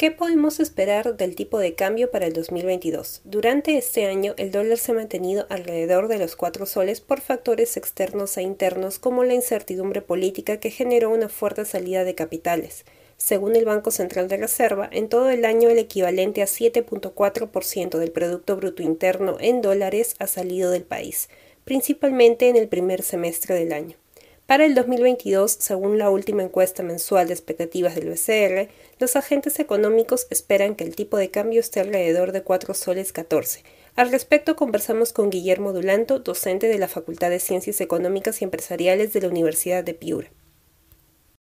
¿Qué podemos esperar del tipo de cambio para el 2022? Durante este año, el dólar se ha mantenido alrededor de los cuatro soles por factores externos e internos como la incertidumbre política que generó una fuerte salida de capitales. Según el Banco Central de Reserva, en todo el año el equivalente a 7.4% del Producto Bruto Interno en dólares ha salido del país, principalmente en el primer semestre del año. Para el 2022, según la última encuesta mensual de expectativas del BCR, los agentes económicos esperan que el tipo de cambio esté alrededor de 4 soles 14. Al respecto conversamos con Guillermo Dulanto, docente de la Facultad de Ciencias Económicas y Empresariales de la Universidad de Piura.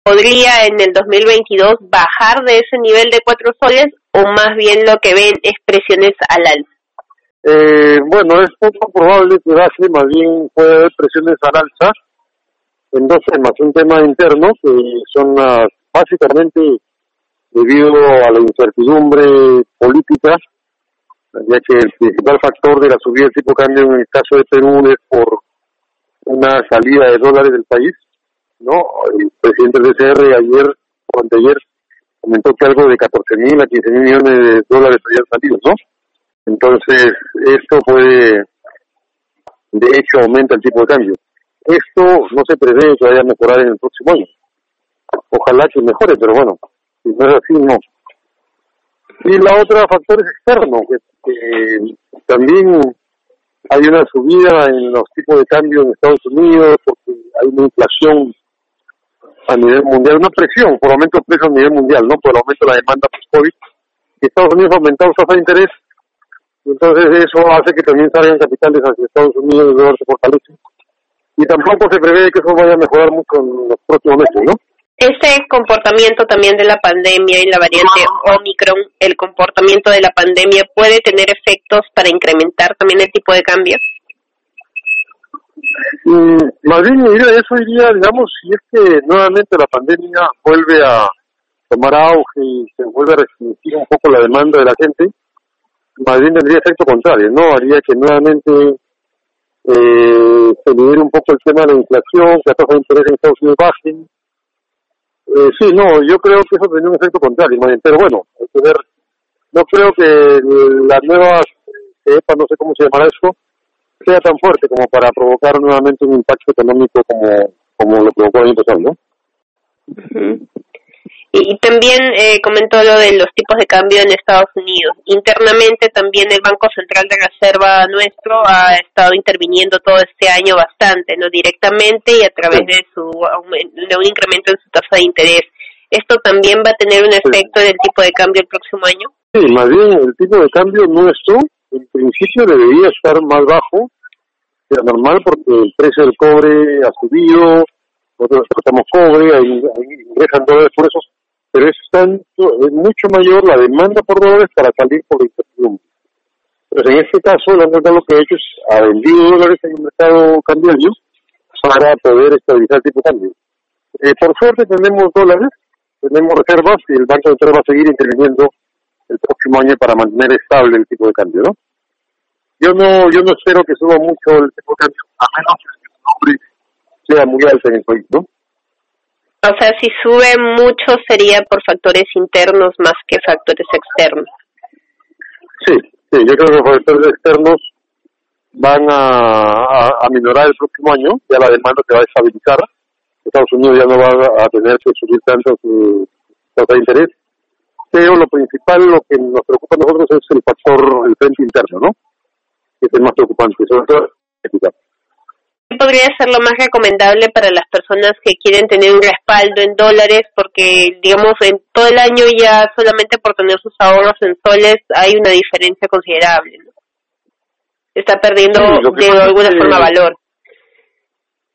¿Podría en el 2022 bajar de ese nivel de 4 soles o más bien lo que ven es presiones al alza? Eh, bueno, es poco probable que baje, más bien puede haber presiones al alza en dos temas. Un tema interno, que son básicamente debido a la incertidumbre política, ya que el principal factor de la subida del tipo de cambio en el caso de Perú es por una salida de dólares del país, ¿no? El presidente del DCR ayer o anteayer comentó que algo de 14 mil a 15 mil millones de dólares habían salido, ¿no? Entonces, esto puede, de hecho, aumenta el tipo de cambio. Esto no se prevé que vaya a mejorar en el próximo año. Ojalá que mejore, pero bueno, si no es así, no. Y la otra factor es externo, que, también hay una subida en los tipos de cambio en Estados Unidos porque hay una inflación a nivel mundial, una presión por aumento de precios a nivel mundial, ¿no? Por el aumento de la demanda post-COVID. Estados Unidos ha aumentado su tasa de interés, entonces eso hace que también salgan capitales hacia Estados Unidos, y se fortalece y tampoco se prevé que eso vaya a mejorar mucho en los próximos meses, ¿no? Ese comportamiento también de la pandemia y la variante Omicron, el comportamiento de la pandemia puede tener efectos para incrementar también el tipo de cambio. Mm, más bien, eso iría, digamos, si es que nuevamente la pandemia vuelve a tomar auge y se vuelve a restringir un poco la demanda de la gente, más bien tendría efecto contrario, ¿no? Haría que nuevamente eh, se libere un poco el tema de la inflación, que la tasa de interés en Estados Unidos bajen. Eh, sí, no, yo creo que eso tendría un efecto contrario, pero bueno, hay que ver. No creo que la nueva cepa, no sé cómo se llamará eso, sea tan fuerte como para provocar nuevamente un impacto económico como, como lo provocó el año pasado, ¿no? Y también eh, comentó lo de los tipos de cambio en Estados Unidos. Internamente también el Banco Central de Reserva nuestro ha estado interviniendo todo este año bastante, no directamente y a través de su de un incremento en su tasa de interés. ¿Esto también va a tener un efecto en el tipo de cambio el próximo año? Sí, más bien el tipo de cambio nuestro en principio debería estar más bajo lo normal porque el precio del cobre ha subido, nosotros exportamos cobre, ahí, ingresan dólares por eso pero es tanto, es mucho mayor la demanda por dólares para salir por la incertidumbre. Pues en este caso, la verdad lo que ha hecho es ha vendido dólares en el mercado cambiario para poder estabilizar el tipo de cambio. Eh, por suerte tenemos dólares, tenemos reservas y el Banco Central va a seguir interviniendo el próximo año para mantener estable el tipo de cambio, ¿no? Yo no, yo no espero que suba mucho el tipo de cambio, a menos que el nombre sea muy alto en el país, ¿no? O sea, si sube mucho sería por factores internos más que factores externos. Sí, sí, yo creo que los factores externos van a, a, minorar el próximo año, ya la demanda se va a estabilizar, Estados Unidos ya no va a tener que subir tanto su tasa de interés, pero lo principal, lo que nos preocupa a nosotros es el factor, el frente interno, ¿no? Que es el más preocupante, sobre todo podría ser lo más recomendable para las personas que quieren tener un respaldo en dólares? Porque, digamos, en todo el año ya solamente por tener sus ahorros en soles hay una diferencia considerable. ¿no? Está perdiendo de alguna forma valor.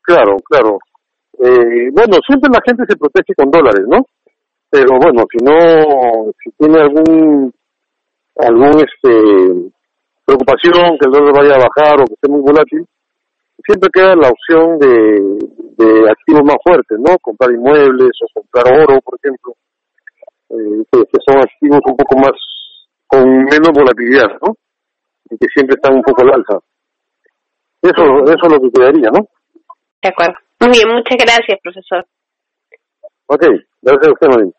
Claro, claro. Eh, bueno, siempre la gente se protege con dólares, ¿no? Pero bueno, si no, si tiene algún, algún, este, preocupación que el dólar vaya a bajar o que esté muy volátil, siempre queda la opción de, de activos más fuertes, ¿no? Comprar inmuebles o comprar oro, por ejemplo, eh, que, son activos un poco más, con menos volatilidad, ¿no? Y que siempre están un poco al alza. Eso, eso es lo que quedaría, ¿no? De acuerdo. Muy bien, muchas gracias, profesor. Ok, gracias a usted, Marín.